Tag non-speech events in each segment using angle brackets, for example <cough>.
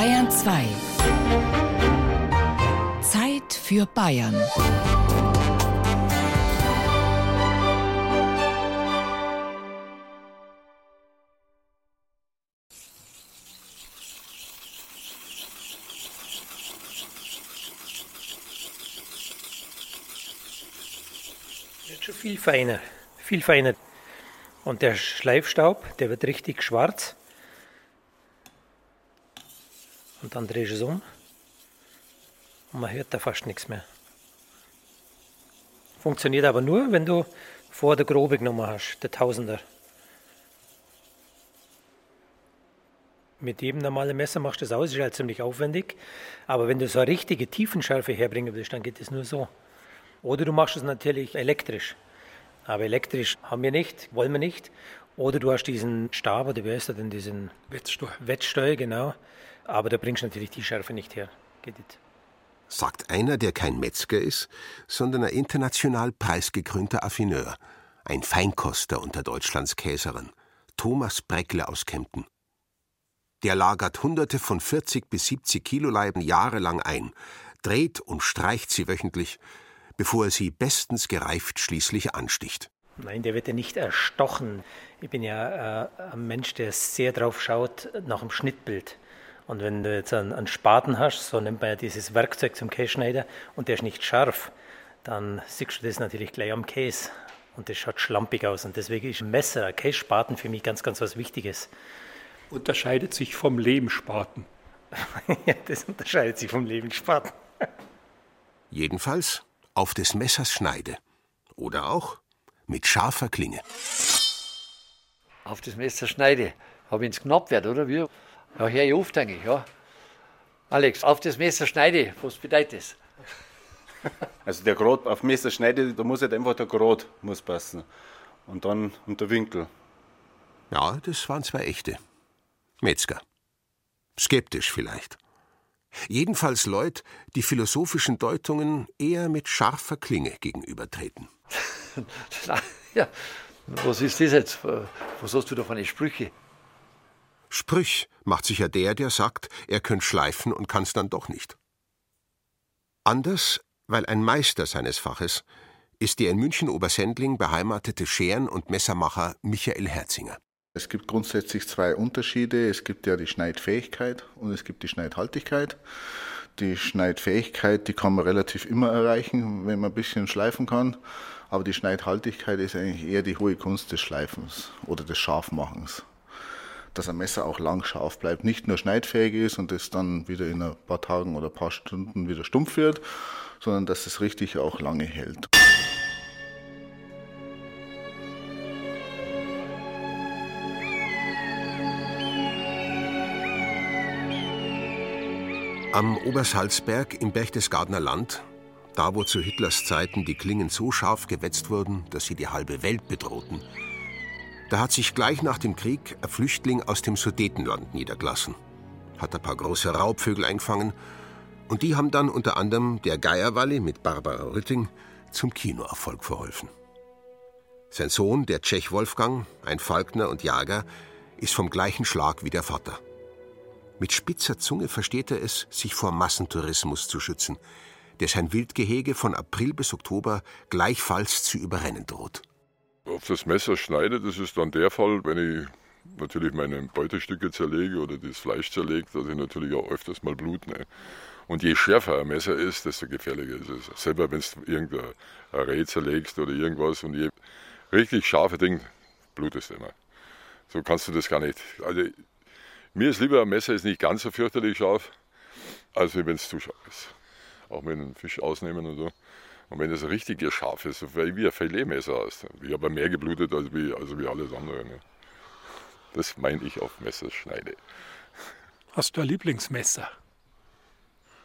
Bayern 2. Zeit für Bayern. Wird schon viel feiner, viel feiner. Und der Schleifstaub, der wird richtig schwarz. Und dann drehst du es um. Und man hört da fast nichts mehr. Funktioniert aber nur, wenn du vor der Grobe genommen hast, der Tausender. Mit jedem normalen Messer machst du das aus, ist halt ziemlich aufwendig. Aber wenn du so eine richtige Tiefenschärfe herbringen willst, dann geht es nur so. Oder du machst es natürlich elektrisch. Aber elektrisch haben wir nicht, wollen wir nicht. Oder du hast diesen Stab, oder wie heißt er denn, diesen Wetzsteuer. Wettsteuer, genau. Aber da bringst du natürlich die Schärfe nicht her. Nicht. Sagt einer, der kein Metzger ist, sondern ein international preisgekrönter Affineur, ein Feinkoster unter Deutschlands Käserern, Thomas Breckle aus Kempten. Der lagert hunderte von 40 bis 70 Kiloleiben jahrelang ein, dreht und streicht sie wöchentlich, bevor er sie bestens gereift schließlich ansticht. Nein, der wird ja nicht erstochen. Ich bin ja äh, ein Mensch, der sehr drauf schaut nach dem Schnittbild. Und wenn du jetzt einen, einen Spaten hast, so nimmt man ja dieses Werkzeug zum Käseschneider und der ist nicht scharf, dann siehst du das natürlich gleich am Käse. Und das schaut schlampig aus. Und deswegen ist ein Messer, ein Kässpaten für mich ganz, ganz was Wichtiges. Unterscheidet sich vom Lehmspaten. <laughs> ja, das unterscheidet sich vom Lebensspaten. Jedenfalls auf des Messers Schneide. Oder auch mit scharfer Klinge. Auf das Messer schneide. Habe ich ins knapp wird, oder wie? Ja, hör ich auf, denke ich, ja. Alex, auf das Messer schneide, was bedeutet das? <laughs> Also der Grot auf Messer schneide, da muss halt einfach der Grot muss passen. Und dann und der Winkel. Ja, das waren zwei echte. Metzger. Skeptisch vielleicht. Jedenfalls Leute, die philosophischen Deutungen eher mit scharfer Klinge gegenübertreten. <laughs> ja, was ist das jetzt? Was hast du da für eine Sprüche? Sprüch macht sicher der, der sagt, er könnt schleifen und kann's dann doch nicht. Anders, weil ein Meister seines Faches ist der in München Obersendling beheimatete Scheren- und Messermacher Michael Herzinger. Es gibt grundsätzlich zwei Unterschiede. Es gibt ja die Schneidfähigkeit und es gibt die Schneidhaltigkeit. Die Schneidfähigkeit, die kann man relativ immer erreichen, wenn man ein bisschen schleifen kann. Aber die Schneidhaltigkeit ist eigentlich eher die hohe Kunst des Schleifens oder des Scharfmachens. Dass ein Messer auch lang scharf bleibt, nicht nur schneidfähig ist und es dann wieder in ein paar Tagen oder ein paar Stunden wieder stumpf wird, sondern dass es richtig auch lange hält. Am Obersalzberg im Berchtesgadener Land, da wo zu Hitlers Zeiten die Klingen so scharf gewetzt wurden, dass sie die halbe Welt bedrohten, da hat sich gleich nach dem Krieg ein Flüchtling aus dem Sudetenland niedergelassen, hat ein paar große Raubvögel eingefangen und die haben dann unter anderem der Geierwalli mit Barbara Rütting zum Kinoerfolg verholfen. Sein Sohn, der Tschech Wolfgang, ein Falkner und Jager, ist vom gleichen Schlag wie der Vater. Mit spitzer Zunge versteht er es, sich vor Massentourismus zu schützen, der sein Wildgehege von April bis Oktober gleichfalls zu überrennen droht. Auf das Messer schneide, das ist dann der Fall, wenn ich natürlich meine Beutestücke zerlege oder das Fleisch zerlege, dass ich natürlich auch öfters mal Blut ne. Und je schärfer ein Messer ist, desto gefährlicher ist es. Selber wenn du irgendein Reh zerlegst oder irgendwas und je richtig scharfe Ding, blutest immer. So kannst du das gar nicht. Also mir ist lieber, ein Messer ist nicht ganz so fürchterlich scharf, als wenn es zu scharf ist. Auch mit einem Fisch ausnehmen und so. Und wenn es richtig scharf ist, so wie ein Filetmesser hast, ich habe mehr geblutet als wie, also wie alles andere. Ne? Das meine ich auf Messerschneide. Hast du ein Lieblingsmesser?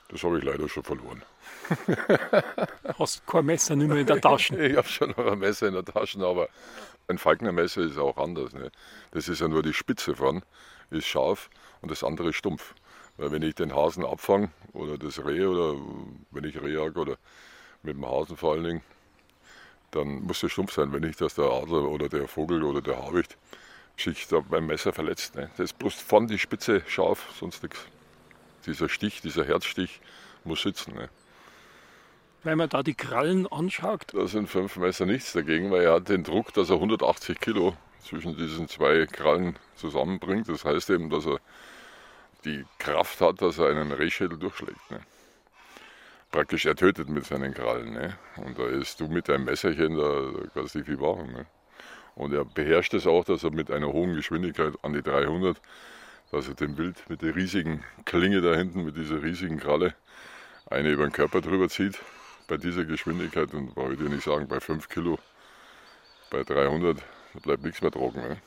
Das habe ich leider schon verloren. <laughs> Hast kein Messer nicht mehr in der Tasche? <laughs> ich habe schon noch ein Messer in der Tasche, aber ein Falkner-Messer ist auch anders. Ne? Das ist ja nur die Spitze von, ist scharf und das andere ist stumpf. Weil wenn ich den Hasen abfange oder das Reh oder wenn ich Reh jag oder mit dem Hasen vor allen Dingen, dann muss der stumpf sein, wenn nicht, dass der Adler oder der Vogel oder der Habicht sich da beim Messer verletzt. Ne? Das ist bloß von die Spitze scharf, sonst nichts. dieser Stich, dieser Herzstich muss sitzen. Ne? Wenn man da die Krallen anschaut. Da sind fünf Messer nichts dagegen, weil er hat den Druck, dass er 180 Kilo zwischen diesen zwei Krallen zusammenbringt. Das heißt eben, dass er die Kraft hat, dass er einen Rehschädel durchschlägt. Ne? Praktisch er tötet mit seinen Krallen. Ne? Und da ist du mit deinem Messerchen, da, kannst du nicht viel machen. Ne? Und er beherrscht es auch, dass er mit einer hohen Geschwindigkeit an die 300, dass er dem Wild mit der riesigen Klinge da hinten, mit dieser riesigen Kralle, eine über den Körper drüber zieht. Bei dieser Geschwindigkeit, und brauche ich nicht sagen, bei 5 Kilo, bei 300, da bleibt nichts mehr trocken. Ne?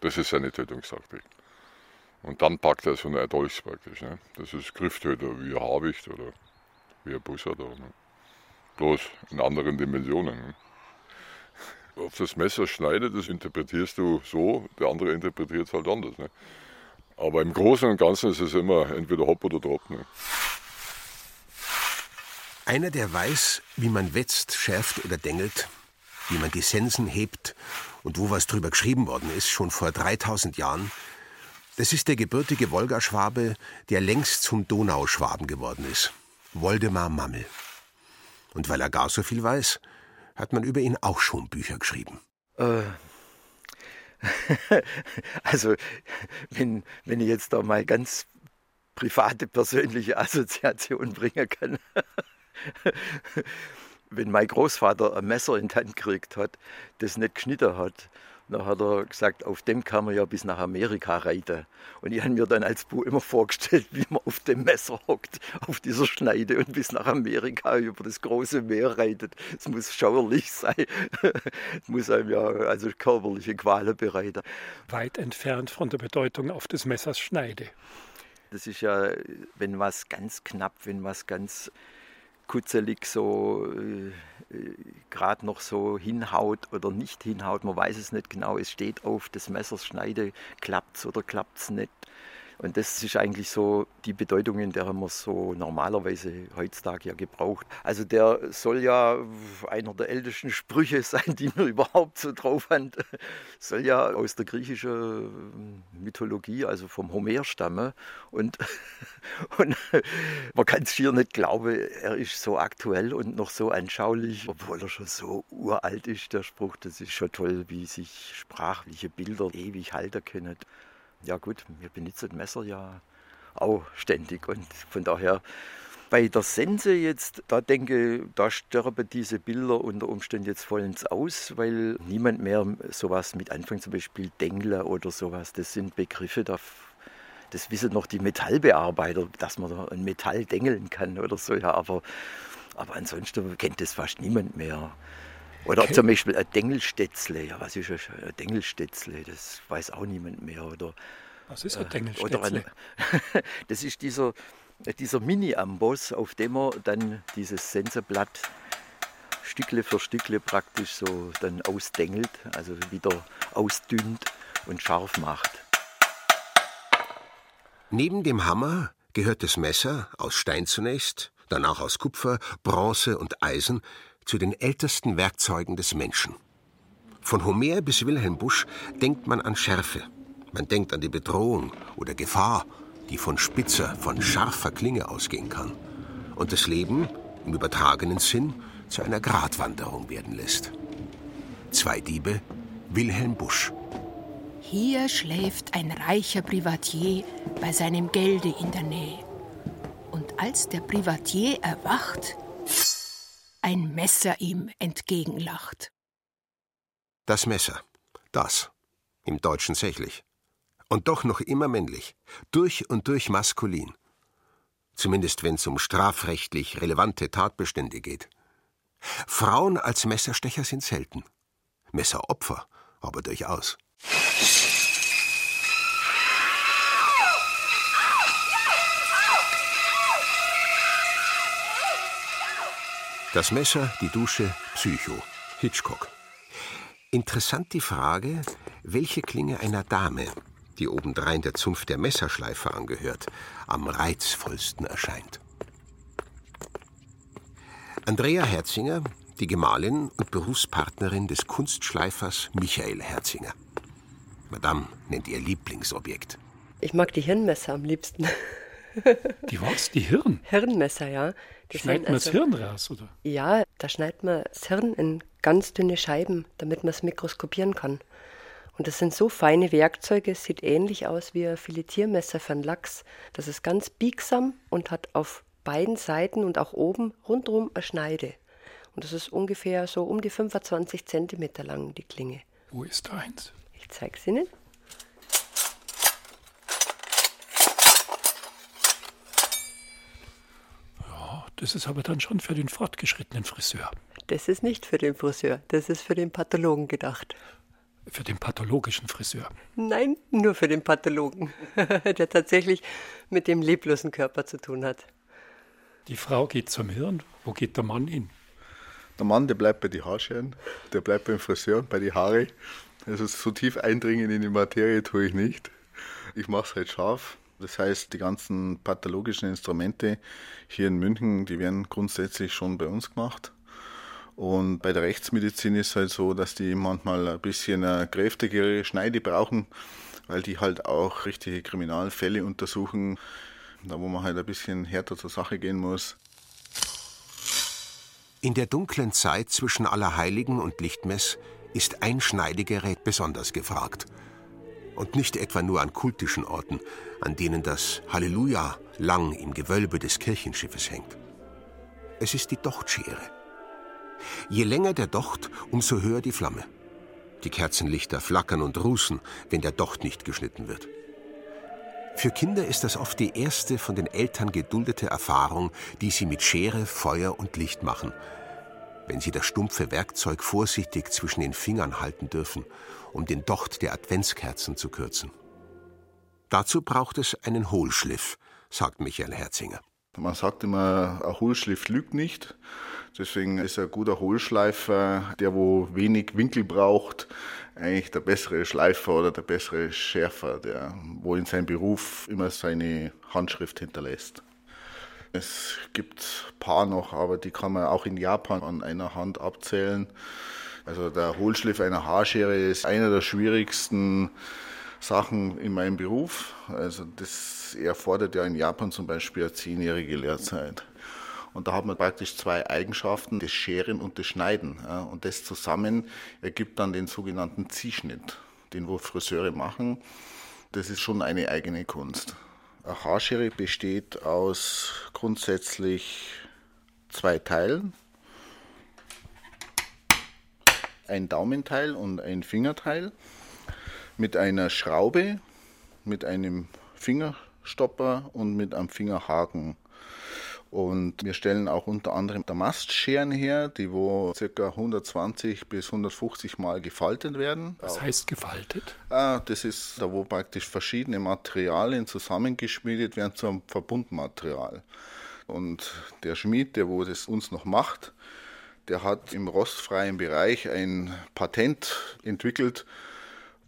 Das ist seine Tötungstaktik. Und dann packt er so eine Dolch praktisch. Ne? Das ist Grifftöter wie Habicht oder wie ein Bussard. Ne? Bloß in anderen Dimensionen. Ne? Auf das Messer schneidet, das interpretierst du so, der andere interpretiert es halt anders. Ne? Aber im Großen und Ganzen ist es immer entweder hopp oder drop. Ne? Einer, der weiß, wie man wetzt, schärft oder dengelt, wie man die Sensen hebt und wo was drüber geschrieben worden ist, schon vor 3000 Jahren, das ist der gebürtige Wolgaschwabe, der längst zum Donauschwaben geworden ist. Woldemar Mammel. Und weil er gar so viel weiß, hat man über ihn auch schon Bücher geschrieben. Äh, <laughs> also, wenn, wenn ich jetzt da mal ganz private, persönliche Assoziation bringen kann. <laughs> wenn mein Großvater ein Messer in die Hand gekriegt hat, das nicht geschnitten hat, dann hat er gesagt, auf dem kann man ja bis nach Amerika reiten. Und ich habe mir dann als Bu immer vorgestellt, wie man auf dem Messer hockt, auf dieser Schneide und bis nach Amerika über das große Meer reitet. Es muss schauerlich sein. <laughs> Es muss einem ja also körperliche Qualen bereiten. Weit entfernt von der Bedeutung auf des Messers Schneide. Das ist ja, wenn was ganz knapp, wenn was ganz kutzelig so äh, äh gerade noch so hinhaut oder nicht hinhaut. Man weiß es nicht genau. Es steht auf des Messers Schneide, klappt es oder klappt es nicht. Und das ist eigentlich so die Bedeutung, in der man es so normalerweise heutzutage ja gebraucht. Also der soll ja einer der ältesten Sprüche sein, die man <laughs> überhaupt so drauf hat. Soll ja aus der griechischen Mythologie, also vom Homer stammen. Und, <laughs> und man kann es hier nicht glauben, er ist so aktuell und noch so anschaulich, obwohl er schon so uralt ist, der Spruch. Das ist schon toll, wie sich sprachliche Bilder ewig halten können ja gut, wir benutzen Messer ja auch ständig und von daher bei der Sense jetzt, da denke da sterben diese Bilder unter Umständen jetzt vollends aus, weil niemand mehr sowas mit anfängt, zum Beispiel Dengler oder sowas. Das sind Begriffe, da, das wissen noch die Metallbearbeiter, dass man da ein Metall dengeln kann oder so, ja, aber, aber ansonsten kennt das fast niemand mehr. Oder okay. zum Beispiel ein Dengelstätzle. Ja, was ist ein Dengelstätzle? Das weiß auch niemand mehr. Oder, was ist ein äh, Dengelstätzle? Ein, <laughs> das ist dieser, dieser Mini-Amboss, auf dem man dann dieses Sensorblatt Stückle für Stückle praktisch so dann ausdengelt, also wieder ausdünnt und scharf macht. Neben dem Hammer gehört das Messer, aus Stein zunächst, danach aus Kupfer, Bronze und Eisen, zu den ältesten Werkzeugen des Menschen. Von Homer bis Wilhelm Busch denkt man an Schärfe. Man denkt an die Bedrohung oder Gefahr, die von spitzer, von scharfer Klinge ausgehen kann. Und das Leben, im übertragenen Sinn, zu einer Gratwanderung werden lässt. Zwei Diebe, Wilhelm Busch. Hier schläft ein reicher Privatier bei seinem Gelde in der Nähe. Und als der Privatier erwacht, ein Messer ihm entgegenlacht. Das Messer, das, im Deutschen sächlich. Und doch noch immer männlich, durch und durch maskulin. Zumindest wenn es um strafrechtlich relevante Tatbestände geht. Frauen als Messerstecher sind selten. Messeropfer aber durchaus. Das Messer, die Dusche, Psycho, Hitchcock. Interessant die Frage, welche Klinge einer Dame, die obendrein der Zunft der Messerschleifer angehört, am reizvollsten erscheint. Andrea Herzinger, die Gemahlin und Berufspartnerin des Kunstschleifers Michael Herzinger. Madame nennt ihr Lieblingsobjekt. Ich mag die Hirnmesser am liebsten. Die was? Die Hirn? Hirnmesser, ja. Das schneidet man also, das Hirn raus, oder? Ja, da schneidet man das Hirn in ganz dünne Scheiben, damit man es mikroskopieren kann. Und das sind so feine Werkzeuge, es sieht ähnlich aus wie ein Filetiermesser für einen Lachs. Das ist ganz biegsam und hat auf beiden Seiten und auch oben rundherum eine Schneide. Und das ist ungefähr so um die 25 Zentimeter lang, die Klinge. Wo ist eins? Ich zeige es Ihnen. Das ist aber dann schon für den fortgeschrittenen Friseur. Das ist nicht für den Friseur, das ist für den Pathologen gedacht. Für den pathologischen Friseur? Nein, nur für den Pathologen, <laughs> der tatsächlich mit dem leblosen Körper zu tun hat. Die Frau geht zum Hirn, wo geht der Mann hin? Der Mann, der bleibt bei den Haarscheren, der bleibt beim Friseur und bei den Haare. Also so tief eindringen in die Materie tue ich nicht. Ich mache es halt scharf. Das heißt, die ganzen pathologischen Instrumente hier in München, die werden grundsätzlich schon bei uns gemacht. Und bei der Rechtsmedizin ist es halt so, dass die manchmal ein bisschen eine kräftigere Schneide brauchen, weil die halt auch richtige Kriminalfälle untersuchen, da wo man halt ein bisschen härter zur Sache gehen muss. In der dunklen Zeit zwischen Allerheiligen und Lichtmess ist ein Schneidegerät besonders gefragt. Und nicht etwa nur an kultischen Orten, an denen das Halleluja lang im Gewölbe des Kirchenschiffes hängt. Es ist die Dochtschere. Je länger der Docht, umso höher die Flamme. Die Kerzenlichter flackern und rußen, wenn der Docht nicht geschnitten wird. Für Kinder ist das oft die erste von den Eltern geduldete Erfahrung, die sie mit Schere, Feuer und Licht machen, wenn sie das stumpfe Werkzeug vorsichtig zwischen den Fingern halten dürfen, um den Docht der Adventskerzen zu kürzen. Dazu braucht es einen Hohlschliff, sagt Michael Herzinger. Man sagt immer, ein Hohlschliff lügt nicht. Deswegen ist ein guter Hohlschleifer, der wo wenig Winkel braucht, eigentlich der bessere Schleifer oder der bessere Schärfer, der wo in seinem Beruf immer seine Handschrift hinterlässt. Es gibt ein paar noch, aber die kann man auch in Japan an einer Hand abzählen. Also der Hohlschliff einer Haarschere ist einer der schwierigsten Sachen in meinem Beruf. Also das erfordert ja in Japan zum Beispiel eine zehnjährige Lehrzeit. Und da hat man praktisch zwei Eigenschaften, das Scheren und das Schneiden. Und das zusammen ergibt dann den sogenannten Ziehschnitt, den wo Friseure machen. Das ist schon eine eigene Kunst. Eine Haarschere besteht aus grundsätzlich zwei Teilen. Ein Daumenteil und ein Fingerteil mit einer Schraube, mit einem Fingerstopper und mit einem Fingerhaken. Und wir stellen auch unter anderem Damastscheren her, die wo ca. 120 bis 150 Mal gefaltet werden. Was heißt gefaltet? Ah, das ist da, wo praktisch verschiedene Materialien zusammengeschmiedet werden zu einem Verbundmaterial. Und der Schmied, der wo das uns noch macht, der hat im rostfreien Bereich ein Patent entwickelt,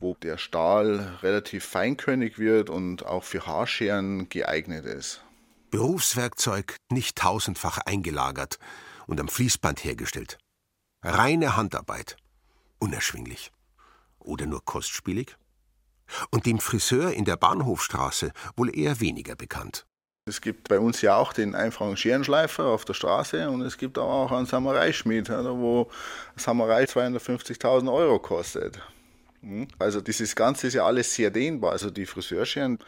wo der Stahl relativ feinkörnig wird und auch für Haarscheren geeignet ist. Berufswerkzeug nicht tausendfach eingelagert und am Fließband hergestellt. Reine Handarbeit. Unerschwinglich. Oder nur kostspielig? Und dem Friseur in der Bahnhofstraße wohl eher weniger bekannt. Es gibt bei uns ja auch den einfachen Scherenschleifer auf der Straße und es gibt auch einen Samurai-Schmied, wo Samurai 250.000 Euro kostet. Hm? Also dieses Ganze ist ja alles sehr dehnbar. Also die Friseurscheren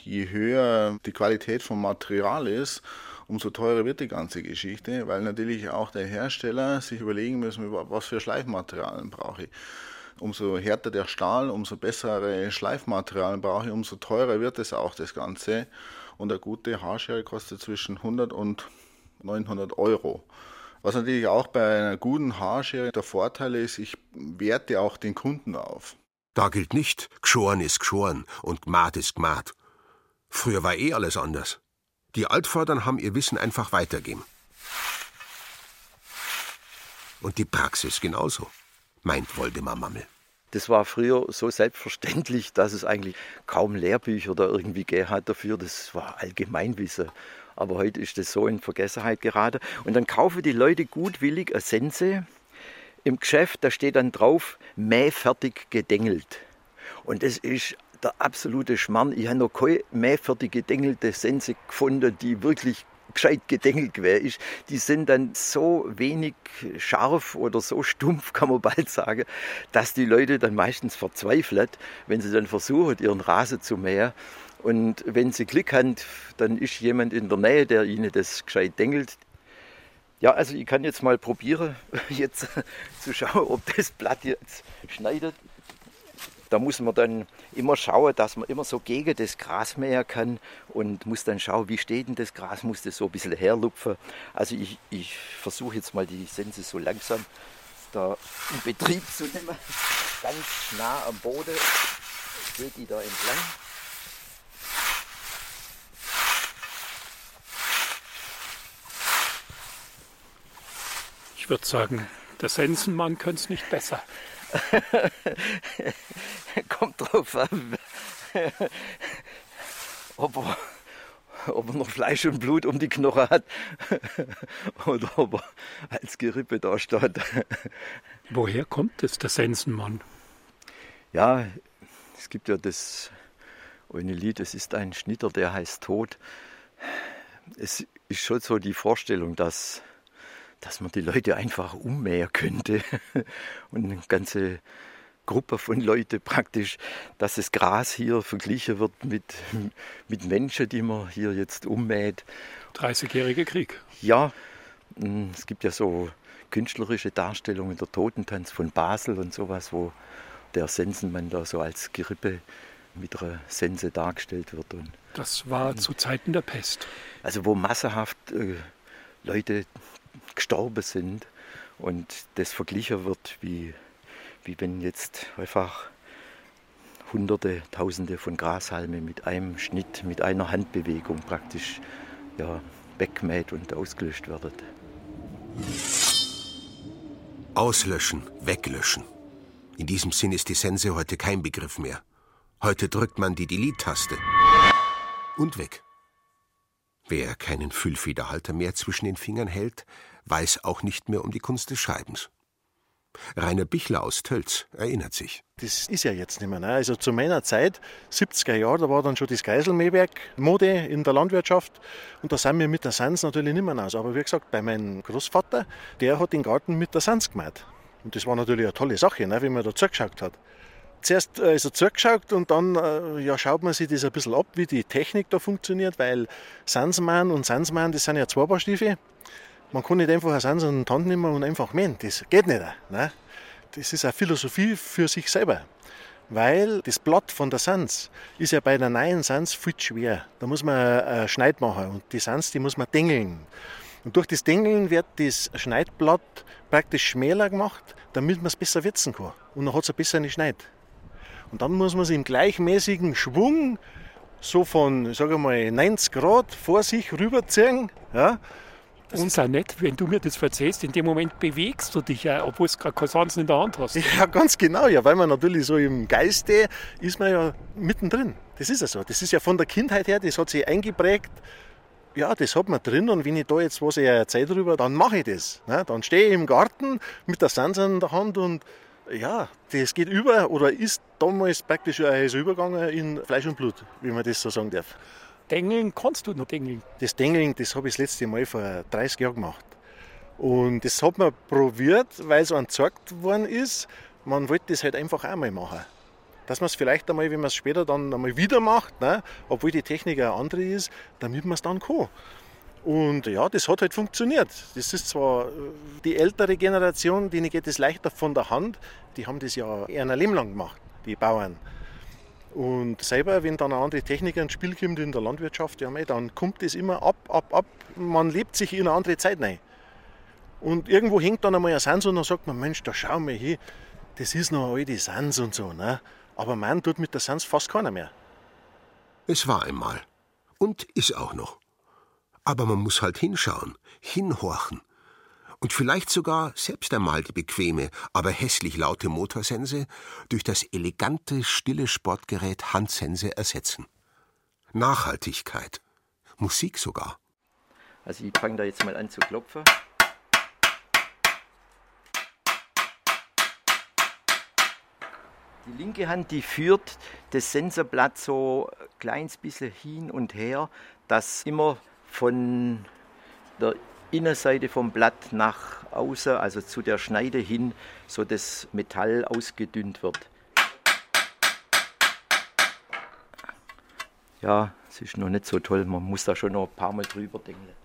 je höher die Qualität vom Material ist, umso teurer wird die ganze Geschichte, weil natürlich auch der Hersteller sich überlegen müssen, was für Schleifmaterialien brauche ich. Umso härter der Stahl, umso bessere Schleifmaterialien brauche ich, umso teurer wird es auch das Ganze. Und eine gute Haarschere kostet zwischen 100 und 900 Euro. Was natürlich auch bei einer guten Haarschere der Vorteil ist, ich werte auch den Kunden auf. Da gilt nicht, geschoren ist geschoren und gmat ist gmat. Früher war eh alles anders. Die Altvordern haben ihr Wissen einfach weitergeben. Und die Praxis genauso, meint Woldemar Mammel. Das war früher so selbstverständlich, dass es eigentlich kaum Lehrbücher oder irgendwie gegeben hat dafür. Das war Allgemeinwissen. Aber heute ist das so in Vergessenheit geraten. Und dann kaufen die Leute gutwillig eine Sense im Geschäft, da steht dann drauf, mähfertig gedengelt. Und das ist der absolute Schmarrn. Ich habe noch keine mehr gedengelte Sense gefunden, die wirklich gescheit gedengelt gewesen ist, die sind dann so wenig scharf oder so stumpf, kann man bald sagen, dass die Leute dann meistens verzweifeln, wenn sie dann versuchen, ihren Rasen zu mähen. Und wenn sie Glück haben, dann ist jemand in der Nähe, der ihnen das gescheit dengelt. Ja, also ich kann jetzt mal probieren, <laughs> jetzt zu schauen, ob das Blatt jetzt schneidet. Da muss man dann immer schauen, dass man immer so gegen das Gras mähen kann und muss dann schauen, wie steht denn das Gras, muss das so ein bisschen herlupfen. Also ich, ich versuche jetzt mal die Sense so langsam da in Betrieb zu nehmen, ganz nah am Boden, geht die da entlang. Ich würde sagen, der Sensenmann könnte es nicht besser. <laughs> Kommt drauf an, ob er, ob er noch Fleisch und Blut um die Knochen hat <laughs> oder ob er als Gerippe da steht. Woher kommt es, der Sensenmann? Ja, es gibt ja das eine Lied, es ist ein Schnitter, der heißt Tod. Es ist schon so die Vorstellung, dass dass man die Leute einfach ummähen könnte <laughs> und eine ganze Gruppe von Leuten praktisch, dass das Gras hier verglichen wird mit, mit Menschen, die man hier jetzt ummäht. 30-jähriger Krieg. Ja, mm, es gibt ja so künstlerische Darstellungen, der Totentanz von Basel und sowas, wo der Sensenmann da so als Gerippe mit einer Sense dargestellt wird. Und das war zu Zeiten der Pest. Also wo massenhaft äh, Leute gestorben sind und das verglichen wird, wie, wie wenn jetzt einfach Hunderte, Tausende von Grashalme mit einem Schnitt, mit einer Handbewegung praktisch ja, wegmäht und ausgelöscht werden. Auslöschen, weglöschen. In diesem Sinn ist die Sense heute kein Begriff mehr. Heute drückt man die Delete-Taste. Und weg. Wer keinen Füllfederhalter mehr zwischen den Fingern hält, weiß auch nicht mehr um die Kunst des Scheibens. Rainer Bichler aus Tölz erinnert sich. Das ist ja jetzt nicht mehr. Ne? Also zu meiner Zeit, 70er Jahre, da war dann schon das Geiselmähwerk Mode in der Landwirtschaft und da sind wir mit der Sans natürlich nicht mehr raus. Aber wie gesagt, bei meinem Großvater, der hat den Garten mit der Sans gemacht. Und das war natürlich eine tolle Sache, ne? wie man da zugeschaut hat. Zuerst ist er zugeschaut und dann äh, ja, schaut man sich das ein bisschen ab, wie die Technik da funktioniert, weil Sansmann und Sansmann, das sind ja zwei Paar Stiefel. Man kann nicht einfach eine Sans und Hand nehmen und einfach mähen. Das geht nicht. Ne? Das ist eine Philosophie für sich selber. Weil das Blatt von der Sans ist ja bei der neuen Sans viel schwer. Da muss man einen Schneid machen und die Sans, die muss man dengeln. Und durch das Dengeln wird das Schneidblatt praktisch schmäler gemacht, damit man es besser würzen kann. Und dann hat es ein besser Schneid. Und dann muss man es im gleichmäßigen Schwung so von, sage mal, 90 Grad vor sich rüberziehen. Ja, ist auch nett, wenn du mir das erzählst, in dem Moment bewegst du dich ja, obwohl du gerade keine Sansen in der Hand hast. <laughs> Ja, ganz genau, ja, weil man natürlich so im Geiste ist man ja mittendrin. Das ist ja so. Das ist ja von der Kindheit her, das hat sich eingeprägt. Ja, das hat man drin und wenn ich da jetzt was erzähle darüber, dann mache ich das. Ne? Dann stehe ich im Garten mit der Sansen in der Hand und ja, das geht über oder ist damals praktisch so übergegangen in Fleisch und Blut, wie man das so sagen darf. Dengeln kannst du noch dengeln? Das Dengeln, das habe ich das letzte Mal vor 30 Jahren gemacht. Und das hat man probiert, weil es einem worden ist. Man wollte das halt einfach einmal machen. Dass man es vielleicht einmal, wenn man es später dann einmal wieder macht, ne, obwohl die Technik eine andere ist, damit man es dann kann. Und ja, das hat halt funktioniert. Das ist zwar äh, die ältere Generation, denen geht es leichter von der Hand, die haben das ja eher ein Leben lang gemacht, die Bauern. Und selber, wenn dann eine andere Technik ins Spiel kommt in der Landwirtschaft, ja, dann kommt das immer ab, ab, ab. Man lebt sich in eine andere Zeit rein. Und irgendwo hängt dann einmal ein Sans und dann sagt man, Mensch, da schau mal hin, das ist noch alte Sans und so. Ne? Aber man tut mit der Sans fast keiner mehr. Es war einmal. Und ist auch noch. Aber man muss halt hinschauen, hinhorchen und vielleicht sogar selbst einmal die bequeme, aber hässlich laute Motorsense durch das elegante, stille Sportgerät Handsense ersetzen. Nachhaltigkeit. Musik sogar. Also ich fange da jetzt mal an zu klopfen. Die linke Hand, die führt das Sensorblatt so ein kleines bisschen hin und her, dass immer von der Innenseite vom Blatt nach außen, also zu der Schneide hin, so das Metall ausgedünnt wird. Ja, es ist noch nicht so toll, man muss da schon noch ein paar Mal drüber denken.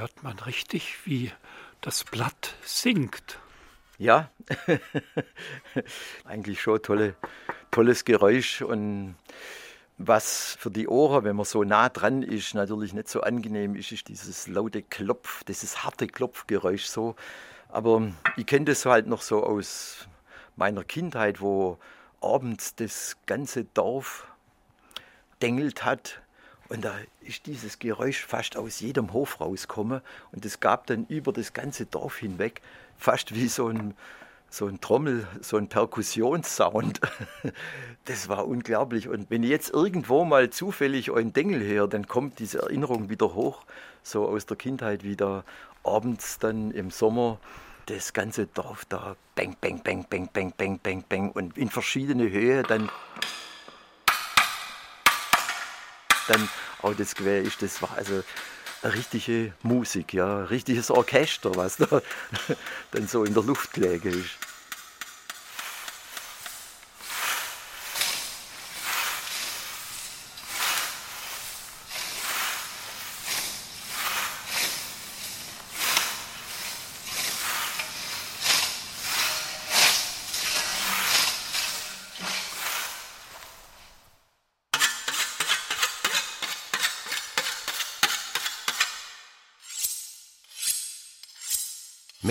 Hört man richtig, wie das Blatt singt. Ja, <laughs> eigentlich schon tolle, tolles Geräusch und was für die Ohren, wenn man so nah dran ist, natürlich nicht so angenehm ist, ist dieses laute Klopf, dieses harte Klopfgeräusch so. Aber ich kenne das halt noch so aus meiner Kindheit, wo abends das ganze Dorf dengelt hat und da ist dieses Geräusch fast aus jedem Hof rausgekommen und es gab dann über das ganze Dorf hinweg fast wie so ein, so ein Trommel, so ein Perkussionssound. <laughs> Das war unglaublich. Und wenn ich jetzt irgendwo mal zufällig einen Dengel höre, dann kommt diese Erinnerung wieder hoch, so aus der Kindheit wieder abends dann im Sommer das ganze Dorf da bang, bang, bang, bang, bang, bang, bang, bang und in verschiedene Höhe dann dann auch das Gewehr ist, das war also eine richtige Musik, ja, richtiges Orchester, was <laughs> da dann so in der Luft gelegen ist.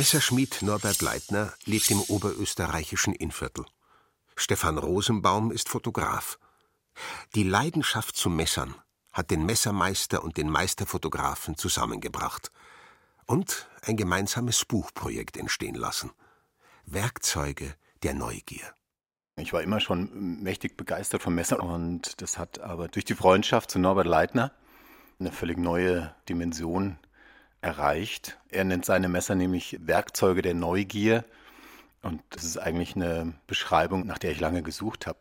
Messerschmied Norbert Leitner lebt im oberösterreichischen Innviertel. Stefan Rosenbaum ist Fotograf. Die Leidenschaft zu Messern hat den Messermeister und den Meisterfotografen zusammengebracht und ein gemeinsames Buchprojekt entstehen lassen. Werkzeuge der Neugier. Ich war immer schon mächtig begeistert vom Messer und das hat aber durch die Freundschaft zu Norbert Leitner eine völlig neue Dimension erreicht. Er nennt seine Messer nämlich Werkzeuge der Neugier. Und das ist eigentlich eine Beschreibung, nach der ich lange gesucht habe.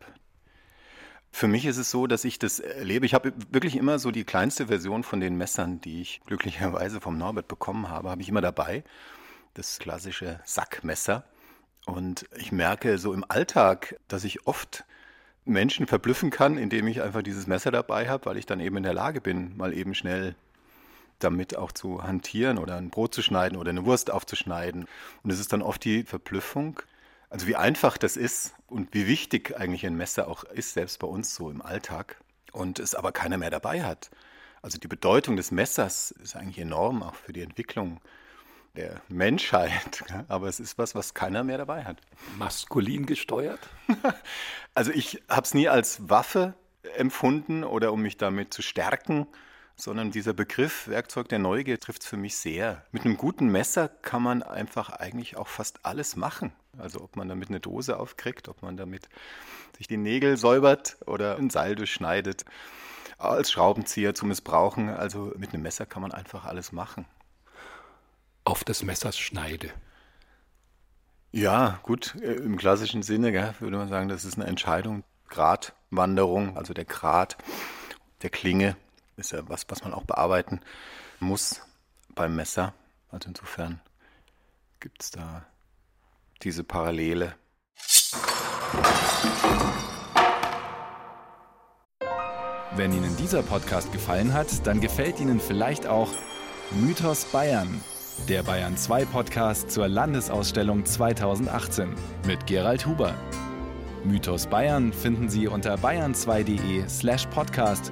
Für mich ist es so, dass ich das erlebe. Ich habe wirklich immer so die kleinste Version von den Messern, die ich glücklicherweise vom Norbert bekommen habe, habe ich immer dabei. Das klassische Sackmesser. Und ich merke so im Alltag, dass ich oft Menschen verblüffen kann, indem ich einfach dieses Messer dabei habe, weil ich dann eben in der Lage bin, mal eben schnell damit auch zu hantieren oder ein Brot zu schneiden oder eine Wurst aufzuschneiden. Und es ist dann oft die Verblüffung, also wie einfach das ist und wie wichtig eigentlich ein Messer auch ist, selbst bei uns so im Alltag, und es aber keiner mehr dabei hat. Also die Bedeutung des Messers ist eigentlich enorm, auch für die Entwicklung der Menschheit. <laughs> Aber es ist was, was keiner mehr dabei hat. Maskulin gesteuert? <laughs> Also ich habe es nie als Waffe empfunden oder um mich damit zu stärken, sondern dieser Begriff Werkzeug der Neugier trifft es für mich sehr. Mit einem guten Messer kann man einfach eigentlich auch fast alles machen. Also ob man damit eine Dose aufkriegt, ob man damit sich die Nägel säubert oder ein Seil durchschneidet, als Schraubenzieher zu missbrauchen. Also mit einem Messer kann man einfach alles machen. Auf des Messers Schneide. Ja, gut, äh, im klassischen Sinne gell, würde man sagen, das ist eine Entscheidung. Gratwanderung, also der Grat der Klinge ist ja was, was man auch bearbeiten muss beim Messer. Also insofern gibt es da diese Parallele. Wenn Ihnen dieser Podcast gefallen hat, dann gefällt Ihnen vielleicht auch Mythos Bayern, der Bayern 2 Podcast zur Landesausstellung 2018 mit Gerald Huber. Mythos Bayern finden Sie unter bayern2.de slash podcast